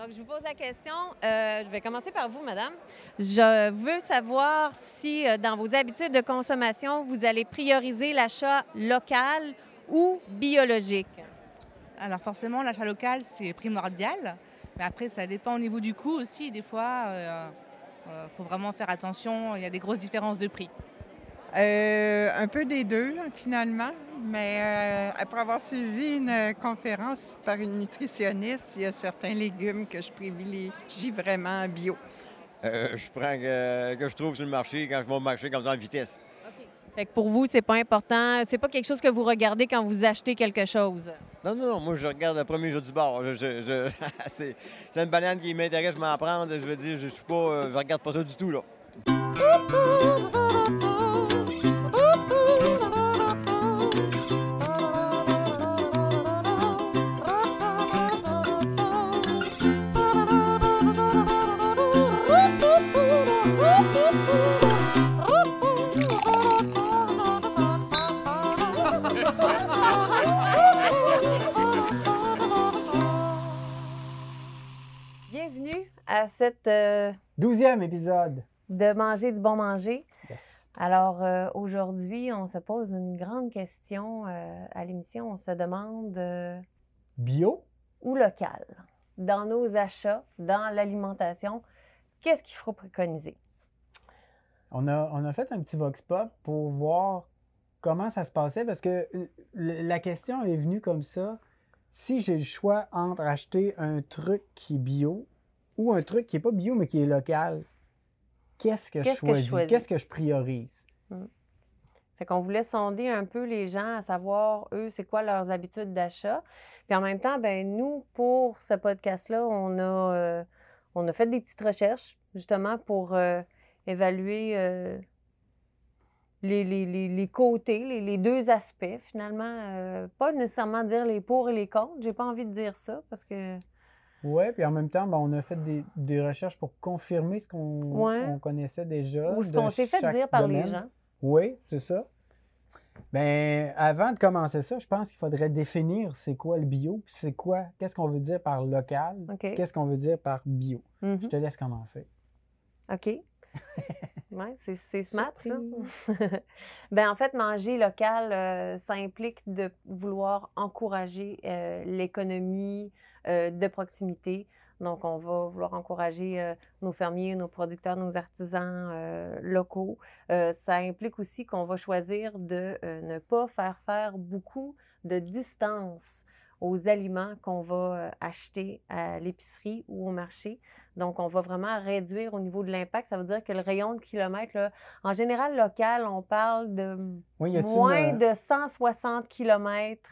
Donc, je vous pose la question. Euh, je vais commencer par vous, madame. Je veux savoir si, euh, dans vos habitudes de consommation, vous allez prioriser l'achat local ou biologique? Alors forcément, l'achat local, c'est primordial. Mais après, ça dépend au niveau du coût aussi. Des fois, il faut vraiment faire attention. Il y a des grosses différences de prix. Euh, un peu des deux, finalement. Mais euh, après avoir suivi une conférence par une nutritionniste, il y a certains légumes que je privilégie vraiment bio. Euh, je prends que, que je trouve sur le marché quand je vais au marché comme ça en vitesse. Fait que pour vous, c'est pas important. C'est pas quelque chose que vous regardez quand vous achetez quelque chose? Non, non, non. Moi, je regarde le premier jour du bord. Je, je- je- c'est c'est une banane qui m'intéresse, je m'en prendre. Je veux dire, je suis pas. euh, Je regarde pas ça du tout, là. Cette euh, Douzième épisode. de manger du bon manger. Yes. Alors euh, aujourd'hui, on se pose une grande question euh, à l'émission. On se demande Bio? où local, dans nos achats, dans l'alimentation, qu'est-ce qu'il faut préconiser? On a, on a fait un petit vox pop pour voir comment ça se passait parce que la question est venue comme ça. Si j'ai le choix entre acheter un truc qui est bio ou un truc qui n'est pas bio mais qui est local, qu'est-ce que je Qu'est-ce que je choisis? Qu'est-ce que je priorise? Fait qu'on voulait sonder un peu les gens à savoir, eux, c'est quoi leurs habitudes d'achat. Puis en même temps, ben nous, pour ce podcast-là, on a, euh, on a fait des petites recherches, justement, pour euh, évaluer euh, les, les- les- les côtés, les, les deux aspects, finalement. Pas nécessairement dire les pour et les contre. J'ai pas envie de dire ça, parce que... Oui, puis en même temps, ben, on a fait des, des recherches pour confirmer ce qu'on Ouais. connaissait déjà. Ou ce qu'on s'est fait dire par les gens. Oui, c'est ça. Ben, avant de commencer ça, je pense qu'il faudrait définir c'est quoi le bio, puis c'est quoi, qu'est-ce qu'on veut dire par local, qu'est-ce qu'on veut dire par bio. Mhm. Je te laisse commencer. OK. Oui, c'est smart, ça. ben, en fait, manger local, euh, ça implique de vouloir encourager euh, l'économie euh, de proximité. Donc, on va vouloir encourager euh, nos fermiers, nos producteurs, nos artisans euh, locaux. Ça implique aussi qu'on va choisir de ne pas faire faire beaucoup de distance aux aliments qu'on va acheter à l'épicerie ou au marché. Donc, on va vraiment réduire au niveau de l'impact. Ça veut dire que le rayon de kilomètres, là, en général, local, on parle de Oui, moins une- de 160 kilomètres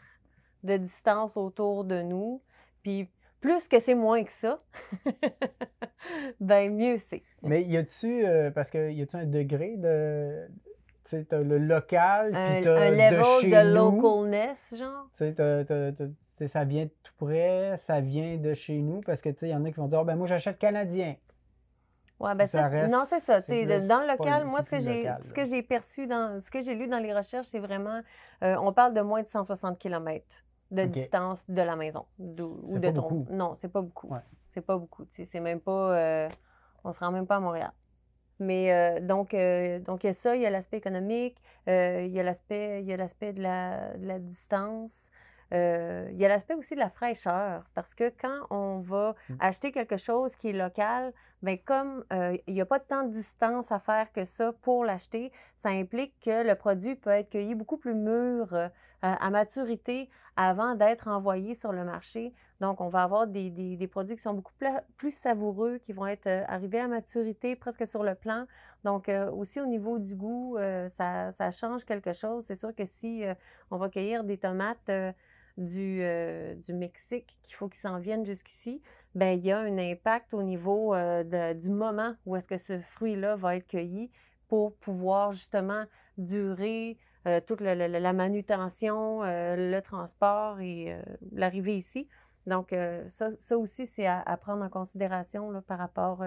de distance autour de nous. Puis, plus que c'est moins que ça, ben mieux c'est. Mais y a-tu, euh, parce que y a-tu un degré de. Tu sais, t'as le local, puis t'as un de level chez de nous. localness, genre? Tu sais, ça vient de tout près, ça vient de chez nous, parce que, tu sais, il y en a qui vont dire, Ah, ben moi, j'achète canadien. Ouais, ben Ça ça, reste- non, c'est ça. plus- dans le local, moi, ce que j'ai ce que j'ai perçu, dans ce que j'ai lu dans les recherches, c'est vraiment, euh, on parle de moins de 160 km de distance de la maison ou de pas ton. beaucoup. Non, c'est pas beaucoup. Ouais. C'est pas beaucoup. C'est même pas. euh, on se rend même pas à Montréal. Mais euh, donc, euh, donc, il y a ça, il y a l'aspect économique, il y a l'aspect de la, de la distance. il y a l'aspect aussi de la fraîcheur, parce que quand on va Mm. acheter quelque chose qui est local, bien, comme il n'y a pas tant de distance à faire que ça pour l'acheter, ça implique que le produit peut être cueilli beaucoup plus mûr, euh, à maturité, avant d'être envoyé sur le marché. Donc, on va avoir des, des- produits qui sont beaucoup plus savoureux, qui vont être euh, arrivés à maturité presque sur le plan. Donc, euh, aussi au niveau du goût, ça, ça change quelque chose. C'est sûr que si on va cueillir des tomates du, du Mexique, qu'il faut qu'ils s'en viennent jusqu'ici, ben il y a un impact au niveau du moment où est-ce que ce fruit-là va être cueilli pour pouvoir justement durer euh, toute le- le- la manutention, euh, le transport et euh, l'arrivée ici. Donc, ça, ça aussi, c'est à, à prendre en considération là, par rapport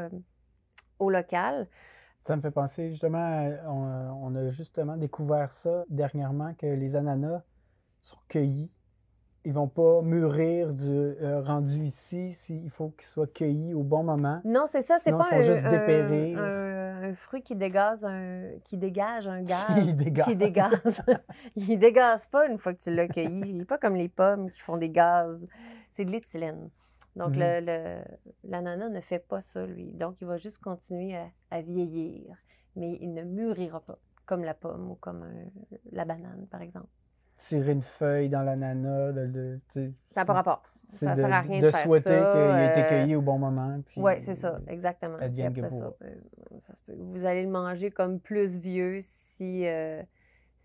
au local. Ça me fait penser justement, on, on a justement découvert ça dernièrement, que les ananas sont cueillis ils vont pas mûrir du rendu ici. s'il il faut qu'ils soient cueillis au bon moment. Non, c'est ça, c'est pas ils un, juste un- dépérir. un- un fruit qui dégage un, qui dégage un gaz. Ils dégagent. Qui dégaze. il dégaze pas une fois que tu l'as cueilli. Il n'est pas comme les pommes qui font des gaz. C'est de l'éthylène. Donc, le- le- l'ananas ne fait pas ça, lui. Donc, il va juste continuer à, à vieillir. Mais il ne mûrira pas, comme la pomme ou comme un- la banane, par exemple. Tirer une feuille dans l'ananas, de, de- Ça n'a pas rapport. Ça de, sert à rien de de faire souhaiter qu'il ait été euh, cueilli au bon moment. Oui, c'est ça, exactement. Après ça, ça se peut. Vous allez le manger comme plus vieux si, euh,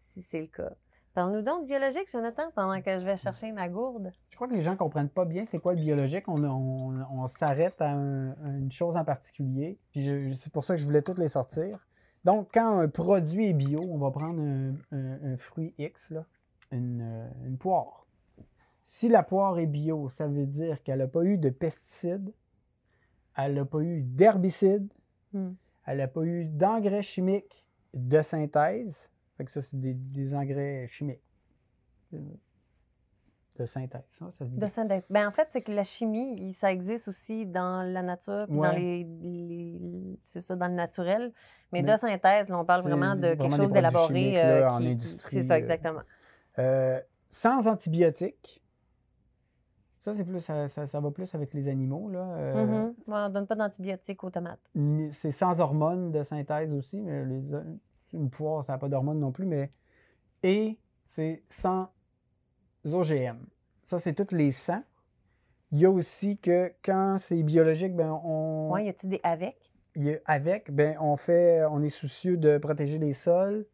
si c'est le cas. Parle-nous donc de biologique, Jonathan, pendant que je vais chercher ma gourde. Je crois que les gens ne comprennent pas bien c'est quoi le biologique. On, on- on s'arrête à, un- à une chose en particulier. Puis c'est pour ça que je voulais toutes les sortir. Donc, quand un produit est bio, on va prendre un, un- un fruit X, là, une, euh, une poire. Si la poire est bio, ça veut dire qu'elle n'a pas eu de pesticides, elle n'a pas eu d'herbicides, Hmm. elle n'a pas eu d'engrais chimiques de synthèse. Fait que ça, c'est des, des engrais chimiques. De synthèse, ça, ça se dit. De synthèse. Ben, en fait, c'est que la chimie, ça existe aussi dans la nature, puis dans les, les- c'est ça, dans le naturel. Mais, Mais de synthèse, là, on parle vraiment de vraiment quelque chose d'élaboré. euh, en industrie, C'est ça, euh. exactement. Euh, sans antibiotiques. Ça, c'est plus, ça, ça- ça va plus avec les animaux. Là. Euh, Mhm. Ouais, on ne donne pas d'antibiotiques aux tomates. C'est sans hormones de synthèse aussi, mais les, une poire, ça n'a pas d'hormones non plus. Mais... Et c'est sans OGM. Ça, c'est tous les 100. Il y a aussi que quand c'est biologique, ben, on, Ouais, y a-tu des avec? y a- avec, ben, on fait, on est soucieux de protéger les sols.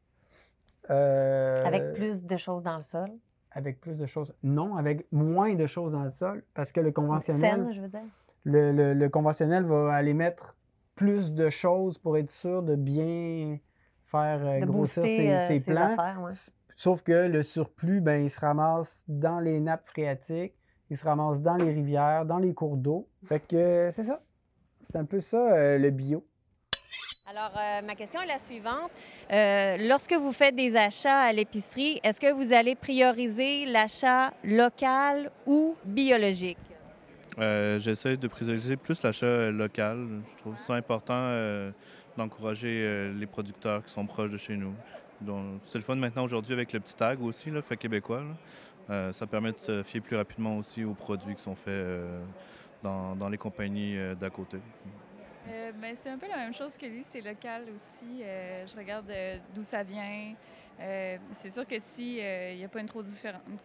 Euh, Avec plus de choses dans le sol. Avec plus de choses. Non, avec moins de choses dans le sol, parce que le conventionnel, Saine, je veux dire. le, le- le conventionnel va aller mettre plus de choses pour être sûr de bien faire euh, De grossir booster ses, euh, ses ses plants. affaires, ouais. Sauf que le surplus, ben, il se ramasse dans les nappes phréatiques, il se ramasse dans les rivières, dans les cours d'eau. Fait que c'est ça. C'est un peu ça, euh, le bio. Alors, euh, ma question est la suivante. Euh, lorsque vous faites des achats à l'épicerie, est-ce que vous allez prioriser l'achat local ou biologique? Euh, J'essaie de prioriser plus l'achat local. Je trouve ça important d'encourager les producteurs qui sont proches de chez nous. C'est le fun maintenant aujourd'hui avec le petit tag aussi, là, fait québécois. ça permet de se fier plus rapidement aussi aux produits qui sont faits dans, dans les compagnies d'à côté. Euh, ben, c'est un peu la même chose que lui, c'est local aussi. Euh, je regarde euh, d'où ça vient. C'est sûr que si il n'y a pas une trop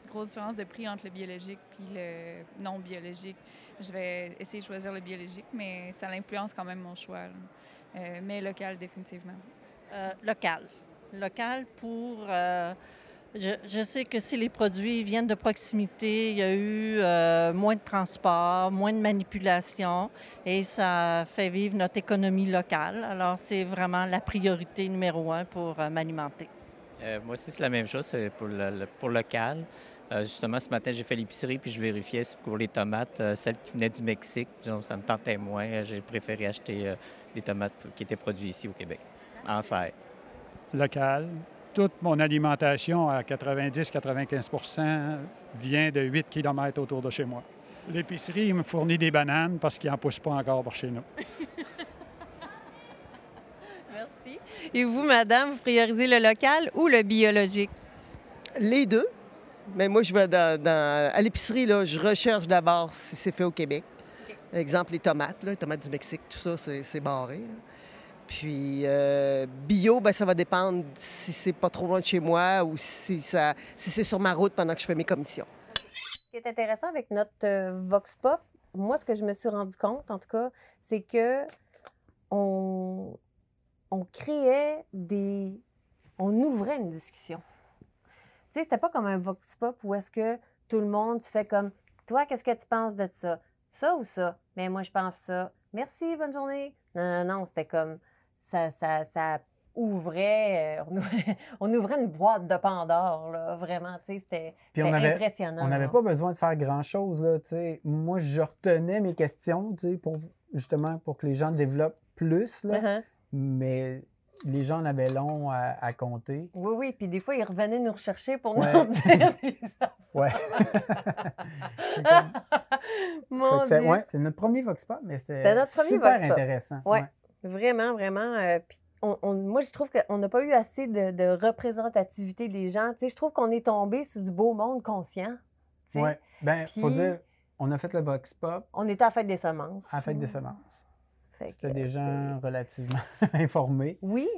grosse différence de prix entre le biologique puis le non biologique, je vais essayer de choisir le biologique, mais ça influence quand même mon choix. mais local, définitivement. Local. Local pour... je, je sais que si les produits viennent de proximité, il y a eu euh, moins de transport, moins de manipulation et ça fait vivre notre économie locale. Alors, c'est vraiment la priorité numéro un pour euh, m'alimenter. Euh, moi aussi, c'est la même chose c'est pour le, le- pour local. Euh, justement, ce matin, j'ai fait l'épicerie puis je vérifiais si pour les tomates, euh, celles qui venaient du Mexique, donc, ça me tentait moins. J'ai préféré acheter euh, des tomates qui étaient produites ici au Québec, en serre. local. Toute mon alimentation à 90-95% vient de 8 km autour de chez moi. L'épicerie me fournit des bananes parce qu'ils n'en poussent pas encore par chez nous. Merci. Et vous, madame, vous priorisez le local ou le biologique? Les deux. Mais moi, je vais dans, dans- à l'épicerie, là, je recherche d'abord si c'est fait au Québec. Exemple, les tomates, là, les tomates du Mexique, tout ça, c'est, c'est barré. là. Puis euh, bio, ben, ça va dépendre si c'est pas trop loin de chez moi ou si, ça, si c'est sur ma route pendant que je fais mes commissions. Ce qui est intéressant avec notre euh, Vox Pop, moi, ce que je me suis rendu compte, en tout cas, c'est que on, on créait des. On ouvrait une discussion. Tu sais, c'était pas comme un Vox Pop où est-ce que tout le monde, tu fais comme Toi, qu'est-ce que tu penses de ça? Ça ou ça? Mais moi, je pense ça. Merci, bonne journée. Non, non, non, c'était comme. Ça, ça, ça ouvrait, euh, on ouvrait, on ouvrait une boîte de Pandore, là, vraiment, tu sais, c'était impressionnant. On n'avait pas besoin de faire grand-chose. là, tu sais. Moi, je retenais mes questions tu sais, pour, justement pour que les gens développent plus. Là. Uh-huh. Mais les gens en avaient long à, à compter. Oui, oui. Puis des fois, ils revenaient nous rechercher pour nous dire des Ouais. C'est Mon Dieu. ouais, notre premier Vox Pop, mais c'était super Vox intéressant. Ouais. ouais. Vraiment, vraiment. euh, puis on- on- moi, je trouve qu'on n'a pas eu assez de, de représentativité des gens. Tu sais, je trouve qu'on est tombé sur du beau monde conscient. tu sais. Ouais. Ben, faut dire, on a fait le Vox Pop On était à la fête des semences. à la fête des semences. C'était des gens relativement informés. Oui,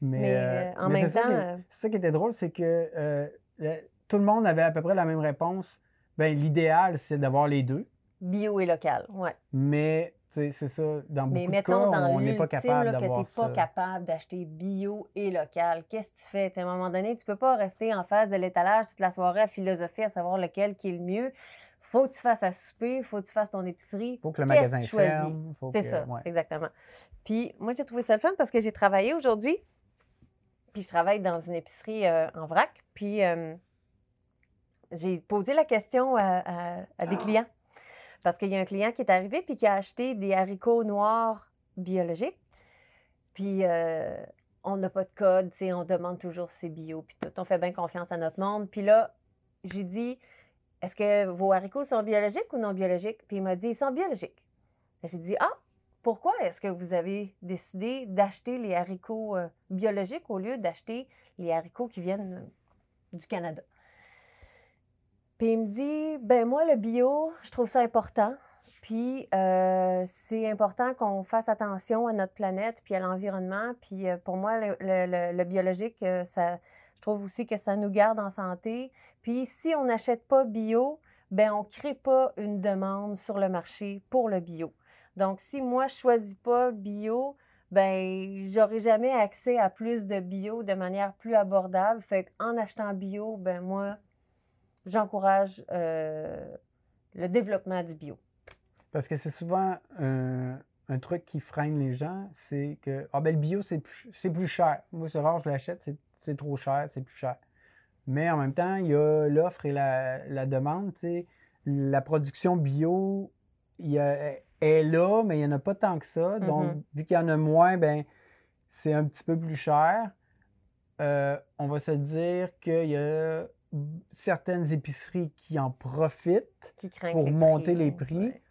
Mais, Mais, euh, euh, en mais même c'est ça temps, qui- c'est ça qui était drôle, c'est que euh, le- tout le monde avait à peu près la même réponse. Ben, l'idéal, c'est d'avoir les deux. bio et local. Ouais. Mais c'est ça, dans beaucoup Mais de mettons cas, dans on n'est pas capable que tu pas capable d'acheter bio et local. Qu'est-ce que tu fais? Tu sais, à un moment donné, tu peux pas rester en face de l'étalage toute la soirée à philosopher, à savoir lequel qui est le mieux. faut que tu fasses à souper, faut que tu fasses ton épicerie. faut que le magasin que tu choisis? C'est ça, ouais. exactement. Puis moi, j'ai trouvé ça le fun parce que j'ai travaillé aujourd'hui. Puis je travaille dans une épicerie euh, en vrac. Puis euh, j'ai posé la question à, à- à des clients. Parce qu'il y a un client qui est arrivé puis qui a acheté des haricots noirs biologiques. Puis euh, on n'a pas de code, on demande toujours c'est bio, puis tout. On fait bien confiance à notre monde. Puis là, j'ai dit, est-ce que vos haricots sont biologiques ou non biologiques? Puis il m'a dit, ils sont biologiques. J'ai dit, ah, pourquoi est-ce que vous avez décidé d'acheter les haricots euh, biologiques au lieu d'acheter les haricots qui viennent du Canada? Puis il me dit, ben moi, le bio, je trouve ça important. Puis euh, c'est important qu'on fasse attention à notre planète puis à l'environnement. Puis euh, pour moi, le, le- le- biologique, euh, ça, je trouve aussi que ça nous garde en santé. Puis si on n'achète pas bio, ben on ne crée pas une demande sur le marché pour le bio. Donc si moi je choisis pas bio, ben j'aurai jamais accès à plus de bio de manière plus abordable. Fait qu'en achetant bio, ben moi j'encourage euh, le développement du bio. Parce que c'est souvent un, un truc qui freine les gens, c'est que ah ben le bio c'est plus, c'est plus cher. Moi c'est rare je l'achète, c'est, c'est trop cher, c'est plus cher. Mais en même temps, il y a l'offre et la, la demande. La production bio il y a- est là, mais il n'y en a pas tant que ça. Donc, Mhm. vu qu'il y en a moins, ben c'est un petit peu plus cher. Euh, on va se dire qu'il y a certaines épiceries qui en profitent Qui pour les monter prix, les prix. Ouais.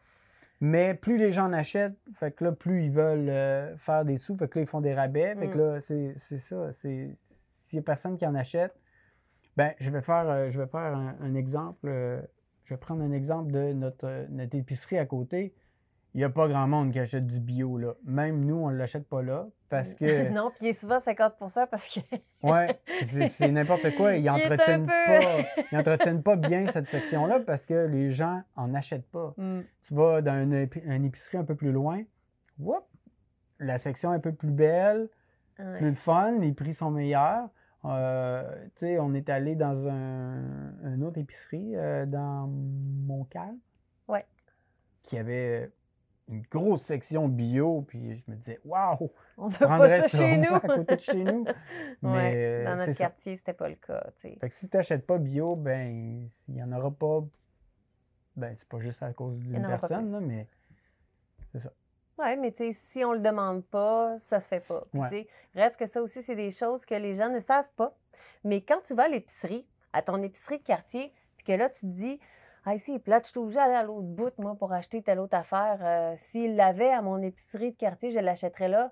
Mais plus les gens en achètent, fait que là, plus ils veulent euh, faire des sous, fait que là, ils font des rabais. Fait que Mm. là, c'est c'est ça. c'est- S'il n'y a personne qui en achète, ben, je vais faire, euh, je vais faire un, un exemple. euh, je vais prendre un exemple de notre, notre épicerie à côté. Il n'y a pas grand monde qui achète du bio, là. Même nous, on ne l'achète pas là parce que, non, puis il est souvent 50% parce que ouais, c'est n'importe quoi. Ils n'entretiennent peu- pas, ils entretiennent pas bien cette section-là parce que les gens en achètent pas. Mm. Tu vas dans une, épi- une épicerie un peu plus loin, whoop, la section est un peu plus belle, Ouais. plus fun, les prix sont meilleurs. Euh, tu sais, on est allé dans un, une autre épicerie euh, dans Montcalm Ouais. qui avait une grosse section bio, puis je me disais, waouh! On n'a pas ça chez nous. à côté de chez nous. Mais Ouais, euh, dans notre quartier, c'était pas le cas. Fait que si tu n'achètes pas bio, ben, il n'y en aura pas. Ben, c'est pas juste à cause d'une personne, là, mais c'est ça. Oui, mais tu sais, si on le demande pas, ça se fait pas. Puis, Ouais. reste que ça aussi, c'est des choses que les gens ne savent pas. Mais quand tu vas à l'épicerie, à ton épicerie de quartier, puis que là, tu te dis, ah, ici, là, je suis obligée d'aller à l'autre bout, moi, pour acheter telle autre affaire. Euh, S'il l'avait à mon épicerie de quartier, je l'achèterais là.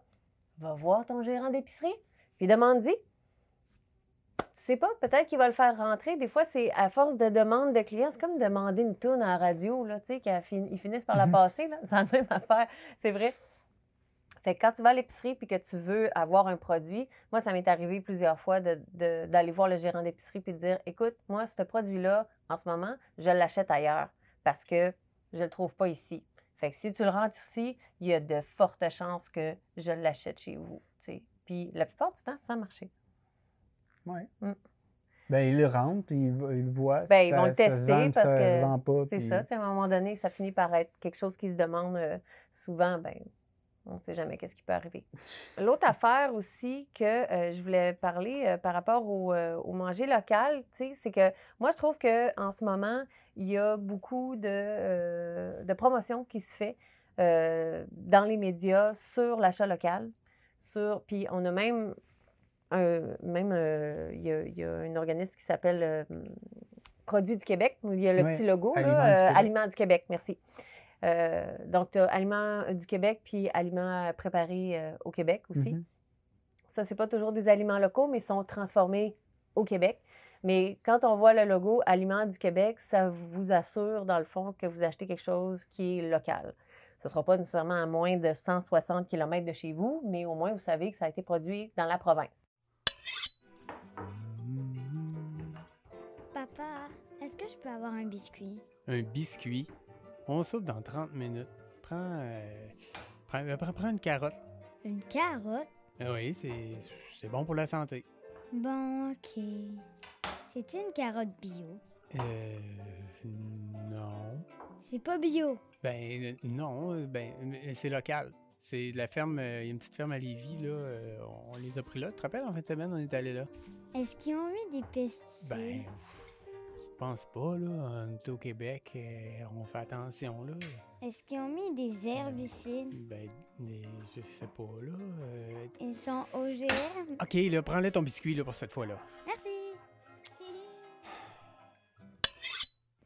Va voir ton gérant d'épicerie, puis demande-y. Tu sais pas, peut-être qu'il va le faire rentrer. Des fois, c'est à force de demande de clients, c'est comme demander une tourne à la radio, là, tu sais, qu'ils finissent par la Mhm. passer, là. C'est la même affaire. C'est vrai. Fait que quand tu vas à l'épicerie puis que tu veux avoir un produit, moi, ça m'est arrivé plusieurs fois de- de- d'aller voir le gérant d'épicerie puis de dire Écoute, moi, ce produit-là, en ce moment, je l'achète ailleurs parce que je le trouve pas ici. Fait que si tu le rentres ici, il y a de fortes chances que je l'achète chez vous. Puis la plupart du temps, ça a marché. Ouais. Mm. Ben, ils le rentrent, puis ils, ils le voient. Ben, si ils ça- vont le tester vend, parce ça que. C'est puis- ça. tu sais, À un moment donné, ça finit par être quelque chose qui se demande euh, souvent. Ben, on ne sait jamais qu'est-ce qui peut arriver. L'autre affaire aussi que euh, je voulais parler euh, par rapport au, euh, au manger local, c'est que moi, je trouve qu'en ce moment, il y a beaucoup de, euh, de promotion qui se fait dans les médias sur l'achat local. sur. Puis on a même. Un, même, il y, a, y, a un organisme qui s'appelle Produits du Québec. Il y a le petit logo, Aliments là, du Québec. Aliments du Québec, merci. Euh, donc, tu as Aliments du Québec puis Aliments préparés euh, au Québec aussi. Mhm. Ça, c'est pas toujours des aliments locaux, mais ils sont transformés au Québec. Mais quand on voit le logo Aliments du Québec, ça vous assure, dans le fond, que vous achetez quelque chose qui est local. Ce ne sera pas nécessairement à moins de 160 km de chez vous, mais au moins, vous savez que ça a été produit dans la province. Papa, est-ce que je peux avoir un biscuit? Un biscuit? On soupe dans 30 minutes. Prends, euh, prends, euh, prends- prends une carotte. Une carotte? Ah oui, c'est c'est bon pour la santé. Bon, ok. C'est une carotte bio? Euh. Non. C'est pas bio. Ben, euh, non, euh, ben, euh, c'est local. C'est de la ferme, euh, il y a une petite ferme à Lévis, là. euh, on les a pris là. Tu te rappelles, en fin de semaine, on est allé là? Est-ce qu'ils ont mis des pesticides? Ben, pense pas, là. On est au Québec, euh, on fait attention, là. Est-ce qu'ils ont mis des herbicides? Ben, euh, je sais pas, là. euh, Ils sont OGM? Ok, là, prends-le ton biscuit, là, pour cette fois-là. Merci.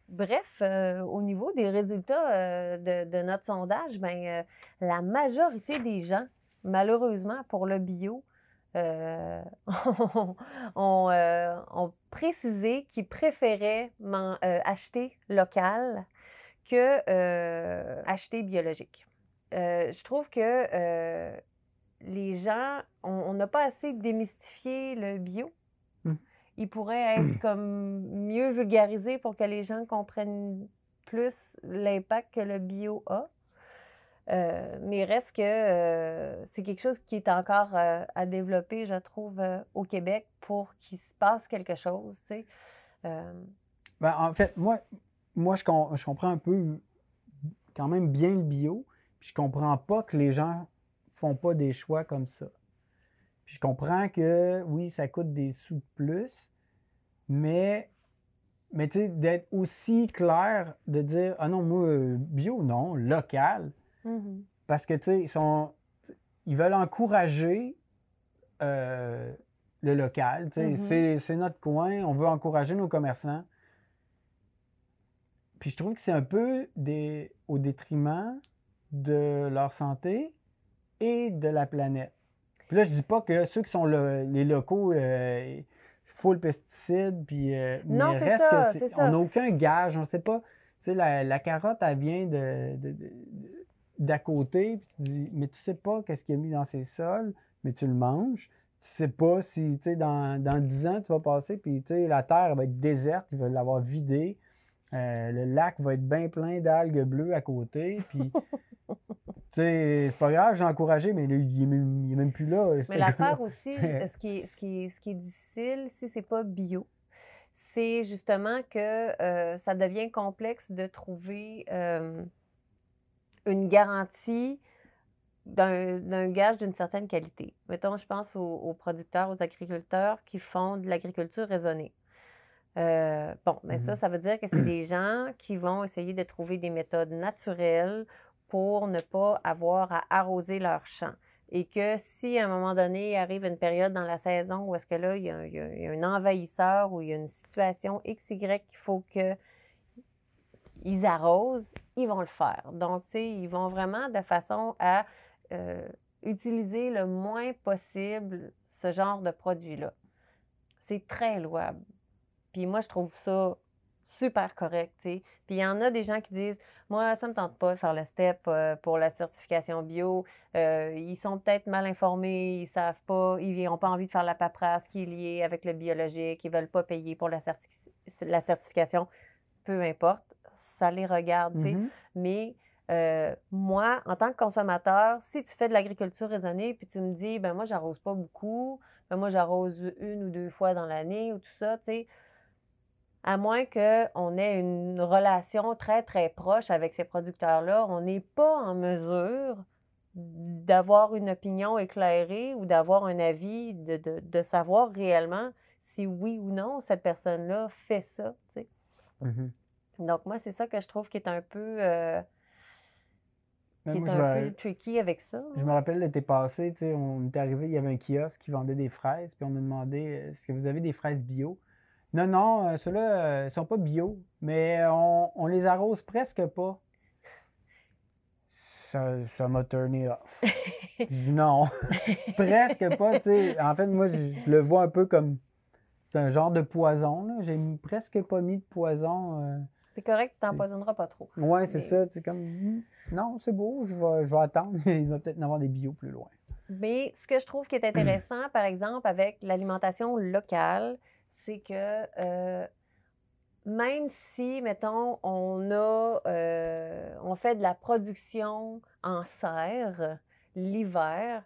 Bref, euh, au niveau des résultats euh, de, de notre sondage, ben, euh, la majorité des gens, malheureusement pour le bio, euh, ont, euh, ont précisé qu'ils préféraient euh, acheter local que euh, acheter biologique. Je trouve que les gens, on n'a pas assez démystifié le bio. Hmm. Il pourrait être comme mieux vulgarisé pour que les gens comprennent plus l'impact que le bio a. Euh, mais reste que euh, c'est quelque chose qui est encore euh, à développer, je trouve, au Québec pour qu'il se passe quelque chose, tu sais. Ben, en fait, moi, moi je, je comprends un peu quand même bien le bio. Puis je comprends pas que les gens font pas des choix comme ça. Puis je comprends que oui, ça coûte des sous de plus, mais, mais d'être aussi clair, de dire Ah non, moi, bio, non, local. Mhm. Parce que, tu sais, ils sont. Ils veulent encourager euh, le local. Mhm. C'est- C'est notre coin. On veut encourager nos commerçants. Puis je trouve que c'est un peu des, au détriment de leur santé et de la planète. Puis là, je dis pas que ceux qui sont le- les locaux, euh, full pesticides, puis... euh, Non, mais c'est reste ça, que c'est On ça. n'a aucun gage, on ne sait pas. Tu sais, la, la carotte, elle vient de, de- de- d'à côté, puis tu dis, mais tu sais pas qu'est-ce qu'il a mis dans ses sols, mais tu le manges. Tu sais pas si, tu sais, dans, dans 10 ans, tu vas passer, puis, tu sais, la terre va être déserte, ils veulent l'avoir vidée. Euh, le lac va être bien plein d'algues bleues à côté, puis... Tu sais, c'est pas grave, j'ai encouragé, mais il est même, il est même plus là. Mais l'affaire aussi, ce qui est, ce qui est, ce qui est difficile, si c'est pas bio, c'est justement que euh, ça devient complexe de trouver euh, une garantie d'un d'un gage d'une certaine qualité. Mettons, je pense aux, aux producteurs, aux agriculteurs qui font de l'agriculture raisonnée. Euh, bon, mais ça, Mhm. ça veut dire que c'est des gens qui vont essayer de trouver des méthodes naturelles pour ne pas avoir à arroser leur champ. Et que si à un moment donné, il arrive une période dans la saison où est-ce que là, il y, a, un- il y a- il y a un envahisseur ou il y a une situation XY qu'il faut que ils arrosent, ils vont le faire. Donc, tu sais, ils vont vraiment de façon à euh, utiliser le moins possible ce genre de produit-là. C'est très louable. Puis moi, je trouve ça super correct, tu sais. Puis il y en a des gens qui disent, moi, ça me tente pas de faire le step euh, pour la certification bio. Euh, ils sont peut-être mal informés, ils savent pas, ils n'ont pas envie de faire la paperasse qui est liée avec le biologique, ils veulent pas payer pour la, certi- la certification. Peu importe, ça les regarde. Mhm. Mais euh, moi, en tant que consommateur, si tu fais de l'agriculture raisonnée, puis tu me dis, ben moi, j'arrose pas beaucoup, ben moi, j'arrose une ou deux fois dans l'année ou tout ça, tu sais, à moins qu'on ait une relation très, très proche avec ces producteurs-là, on n'est pas en mesure d'avoir une opinion éclairée ou d'avoir un avis, de, de- de savoir réellement si oui ou non cette personne-là fait ça, tu sais. Mhm. Donc, moi, c'est ça que je trouve qui est un peu. euh, qui moi, est un peu tricky avec ça. Je me rappelle l'été passé, tu sais, on est arrivé, il y avait un kiosque qui vendait des fraises, puis on a demandé euh, est-ce que vous avez des fraises bio? Non, non, euh, ceux-là, ils sont pas bio, mais on, on les arrose presque pas. Ça ça m'a turné off. Non, presque pas, tu sais. En fait, moi, je, je le vois un peu comme. C'est un genre de poison, là. J'ai presque pas mis de poison. euh. C'est correct, tu t'empoisonneras pas trop. Ouais, c'est Mais- ça, c'est comme. hmm, Non, c'est beau, je vais, je vais attendre. Il va peut-être y en avoir des bio plus loin. Mais ce que je trouve qui est intéressant, par exemple, avec l'alimentation locale, c'est que euh, même si, mettons, on a, euh, on fait de la production en serre l'hiver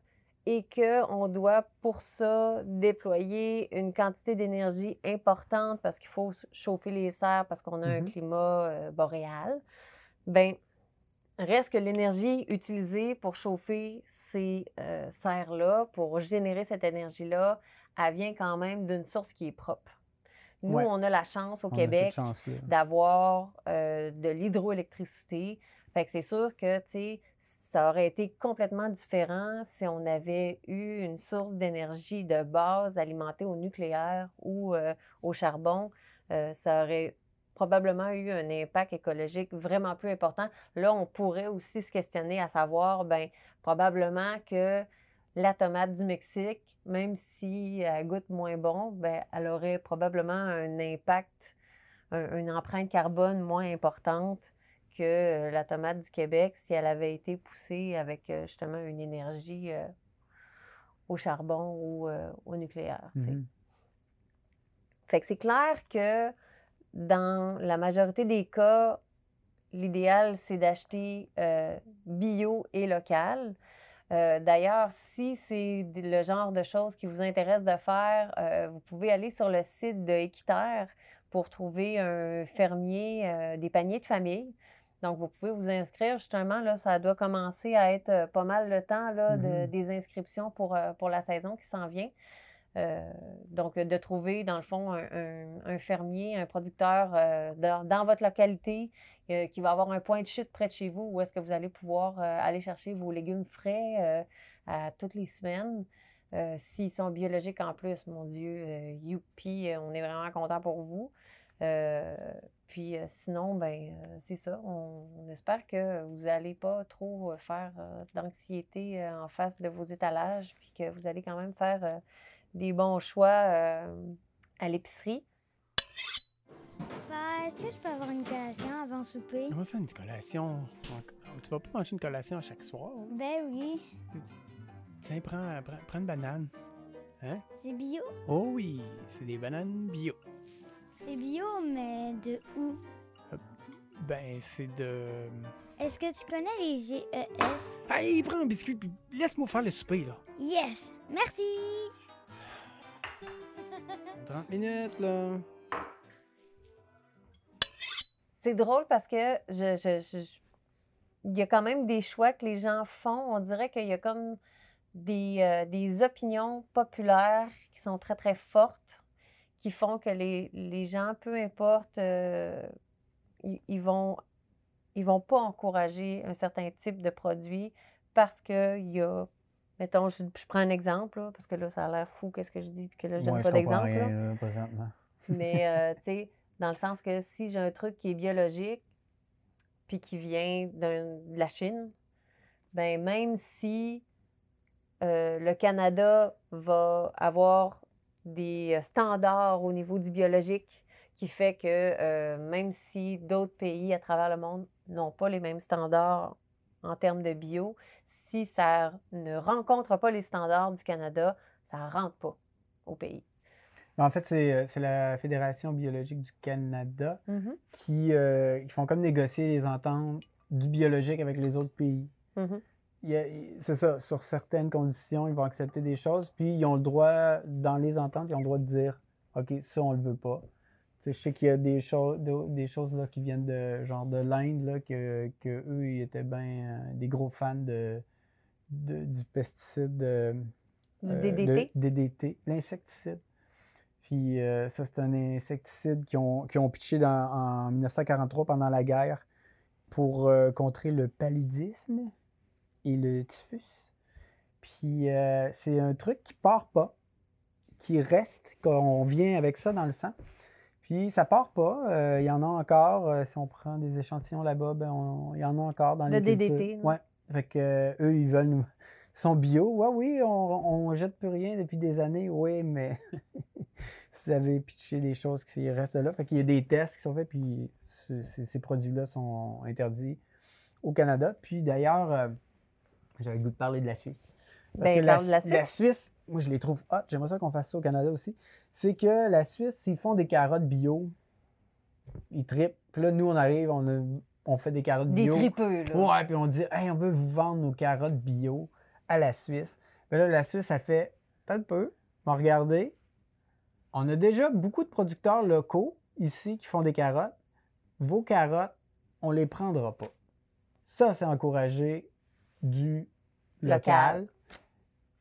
et qu'on doit pour ça déployer une quantité d'énergie importante parce qu'il faut chauffer les serres parce qu'on a un Mhm. climat euh, boréal, ben Reste que l'énergie utilisée pour chauffer ces euh, serres-là, pour générer cette énergie-là, elle vient quand même d'une source qui est propre. Nous, Ouais. on a la chance au On Québec d'avoir euh, de l'hydroélectricité. Fait que c'est sûr que, tu sais, ça aurait été complètement différent si on avait eu une source d'énergie de base alimentée au nucléaire ou euh, au charbon. Euh, ça aurait probablement eu un impact écologique vraiment plus important. Là, on pourrait aussi se questionner à savoir, ben probablement que la tomate du Mexique, même si elle goûte moins bon, ben, elle aurait probablement un impact, un- une empreinte carbone moins importante que euh, la tomate du Québec si elle avait été poussée avec euh, justement une énergie euh, au charbon ou euh, au nucléaire. Fait que c'est clair que dans la majorité des cas, l'idéal, c'est d'acheter euh, bio et local. Euh, D'ailleurs, si c'est le genre de choses qui vous intéresse de faire, euh, vous pouvez aller sur le site de Équiterre pour trouver un fermier, des paniers de famille. Donc, vous pouvez vous inscrire justement, là, ça doit commencer à être euh, pas mal le temps là, de- Mhm. des inscriptions pour, euh, pour la saison qui s'en vient. Euh, donc, de trouver, dans le fond, un, un- un fermier, un producteur euh, dans, dans votre localité euh, qui va avoir un point de chute près de chez vous où est-ce que vous allez pouvoir aller chercher vos légumes frais à toutes les semaines. S'ils sont biologiques en plus, mon Dieu, youpi, on est vraiment content pour vous. Puis euh, sinon, ben euh, c'est ça. On, on espère que vous n'allez pas trop euh, faire euh, d'anxiété euh, en face de vos étalages, puis que vous allez quand même faire euh, des bons choix euh, à l'épicerie. Papa, est-ce que je peux avoir une collation avant souper? Comment ça, une collation? Tu vas pas manger une collation à chaque soir? Ben oui. Tiens, prends, prends, prends une banane. Hein? C'est bio? Oh oui, c'est des bananes bio. C'est bio, mais de où? Ben, c'est de... Est-ce que tu connais les GES? Hey, prends un biscuit, puis laisse-moi faire le souper, là. Yes! Merci! 30 minutes, là. C'est drôle parce que je, je- je- je- il y a quand même des choix que les gens font. On dirait qu'il y a comme des, euh, des opinions populaires qui sont très, très fortes, qui font que les, les gens, peu importe, euh, ils, ils vont, ils vont pas encourager un certain type de produit parce qu'il y a, mettons, je, je prends un exemple, là, parce que là, ça a l'air fou qu'est-ce que je dis, puis que là, je donne Ouais, pas d'exemple. Mais, euh, tu sais, dans le sens que si j'ai un truc qui est biologique, puis qui vient de la Chine, ben même si euh, le Canada va avoir des euh, standards au niveau du biologique qui fait que euh, même si d'autres pays à travers le monde n'ont pas les mêmes standards en termes de bio, si ça ne rencontre pas les standards du Canada, ça ne rentre pas au pays. En fait, c'est euh, c'est la Fédération biologique du Canada Mhm. qui, euh, font comme négocier les ententes du biologique avec les autres pays. Mhm. Il- C'est ça, sur certaines conditions, ils vont accepter des choses, puis ils ont le droit, dans les ententes, ils ont le droit de dire OK, ça, on le veut pas. Je sais qu'il y a des choses, des choses là, qui viennent de genre de l'Inde, que, que eux, ils étaient bien des gros fans de, de- du pesticide. euh, Du euh, DDT? le DDT, l'insecticide. Puis euh, ça, c'est un insecticide qu'ils ont, ont pitché dans- en 1943 pendant la guerre pour euh, contrer le paludisme. Et le typhus. Puis euh, c'est un truc qui part pas, qui reste, qu'on vient avec ça dans le sang. Puis ça part pas. euh, Il y en a encore. euh, si on prend des échantillons là-bas, ben, il y en a encore dans De les DDT. Ouais. Fait que eux, ils veulent nous. Ils sont bio. Ouais, oui, on, on jette plus rien depuis des années. Oui, mais vous avez pitché des choses qui restent là. Fait qu'il y a des tests qui sont faits, puis ce- ces, ces produits-là sont interdits au Canada. Puis d'ailleurs, j'avais le goût de parler de la Suisse. Parce Ben, que parle de la Suisse. La Suisse, moi, je les trouve hot. J'aimerais ça qu'on fasse ça au Canada aussi. C'est que la Suisse, s'ils font des carottes bio, ils trippent. Puis là, nous, on arrive, on, a- on fait des carottes Des bio. tripeux, là. Ouais, puis on dit, hey, on veut vous vendre nos carottes bio à la Suisse. Mais là, la Suisse, ça fait peut-être peu. Mais regardez, on a déjà beaucoup de producteurs locaux ici qui font des carottes. Vos carottes, on les prendra pas. Ça, c'est encourager du local. Local.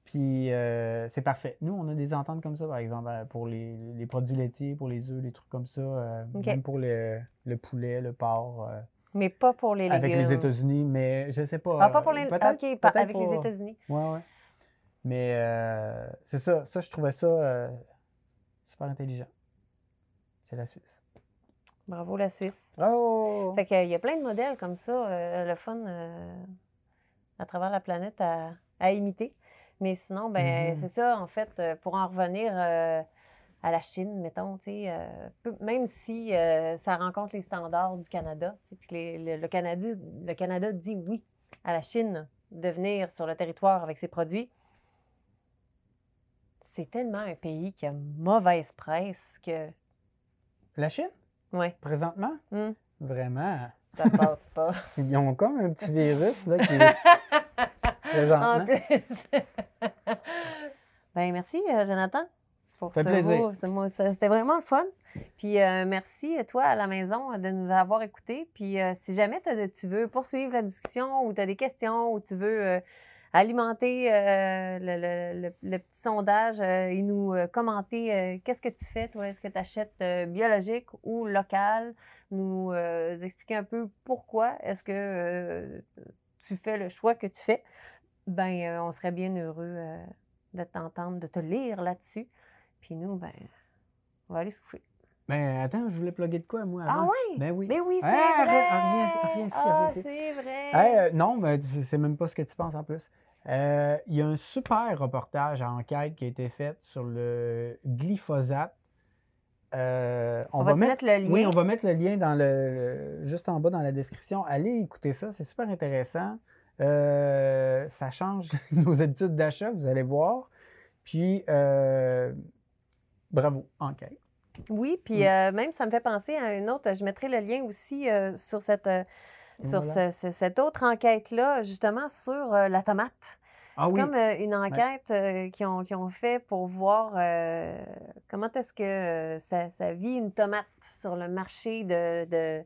Puis euh, c'est parfait. Nous, on a des ententes comme ça, par exemple, euh, pour les, les produits laitiers, pour les œufs, les trucs comme ça, euh, même pour le, le poulet, le porc. euh, Mais pas pour les légumes. avec les États-Unis, mais je sais pas. Ah, pas pour les. OK, pas avec les. États-Unis. Ouais, ouais. Mais c'est ça. Ça, je trouvais ça super intelligent. C'est la Suisse. Bravo, la Suisse. Bravo! Fait qu'il y a plein de modèles comme ça, le fun à travers la planète à, à imiter. Mais sinon, ben Mhm. c'est ça, en fait, euh, pour en revenir euh, à la Chine, mettons, euh, peu- même si euh, ça rencontre les standards du Canada, puis les- le, le Canada, le Canada dit oui à la Chine de venir sur le territoire avec ses produits, c'est tellement un pays qui a mauvaise presse que, La Chine, ouais, présentement? Hmm. Vraiment? Ça passe pas. Ils ont comme un petit virus là, qui. En plus. ben merci, euh, Jonathan, pour Ça ce fait plaisir. ce C'était vraiment le fun. Puis euh, merci, toi, à la maison, de nous avoir écoutés. Puis euh, si jamais tu veux poursuivre la discussion ou tu as des questions ou tu veux euh, alimenter euh, le, le- petit sondage euh, et nous euh, commenter qu'est-ce que tu fais, toi? Est-ce que tu achètes biologique ou local? Nous expliquer un peu pourquoi est-ce que tu fais le choix que tu fais. Ben, on serait bien heureux de t'entendre, de te lire là-dessus. Puis nous, ben, on va aller coucher. Ben attends, je voulais plugger de quoi, moi, Ah oui? Ben oui. Ben oui, c'est Ah, vrai! re- reviens- reviens ici, Ah, reviens ici. c'est vrai! Hey, euh, non, mais c'est même pas ce que tu penses en plus. Euh, Il y a un super reportage à enquête qui a été fait sur le glyphosate. Euh, On va-tu mettre le lien? Oui, on va mettre le lien dans le, le- juste en bas dans la description. Allez écouter ça, c'est super intéressant. Euh, ça change nos habitudes d'achat, vous allez voir. Puis, bravo, enquête. Oui, puis Mm. même, ça me fait penser à une autre. Je mettrai le lien aussi sur, cette, sur Voilà. ce- ce- cette autre enquête-là, justement sur euh, la tomate. Ah C'est oui. comme euh, une enquête euh, qu'ils ont, qu'ils ont fait pour voir euh, comment est-ce que ça, ça vit une tomate sur le marché de, de,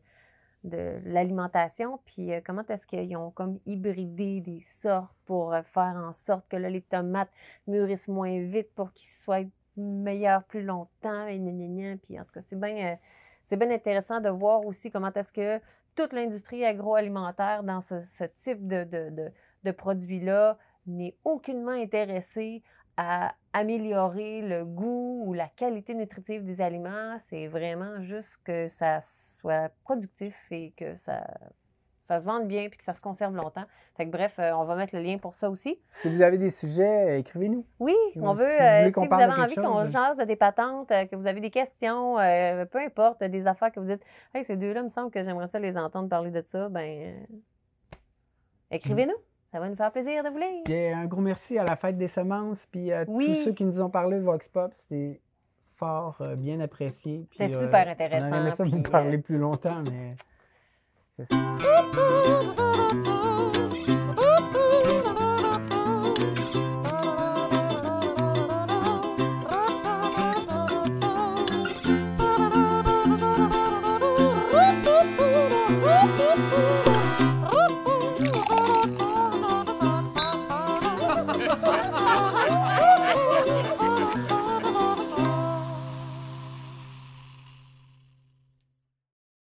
de l'alimentation, puis comment est-ce qu'ils ont comme hybridé des sortes pour faire en sorte que là, les tomates mûrissent moins vite pour qu'ils soient meilleurs plus longtemps, et gna, gna, gna. Puis en tout cas, c'est bien, c'est bien intéressant de voir aussi comment est-ce que toute l'industrie agroalimentaire dans ce, type de, de, de produits-là n'est aucunement intéressée à améliorer le goût ou la qualité nutritive des aliments. C'est vraiment juste que ça soit productif et que ça, ça se vende bien puis que ça se conserve longtemps. Fait que bref, euh, on va mettre le lien pour ça aussi. Si vous avez des sujets, écrivez-nous. Oui, on vous- veut, si vous euh, si vous avez envie qu'on jase de des patentes, euh, que vous avez des questions, euh, peu importe, des affaires que vous dites, hey, ces deux-là, il me semble que j'aimerais ça les entendre parler de ça, ben, euh, écrivez-nous. Ça va nous faire plaisir de vous lire. Euh, un gros merci à la fête des semences, puis à Oui. tous ceux qui nous ont parlé de Vox Pop. C'était fort euh, bien apprécié. C'était euh, super On intéressant, aurait aimé ça vous puis, parler euh, plus longtemps, mais c'est ça.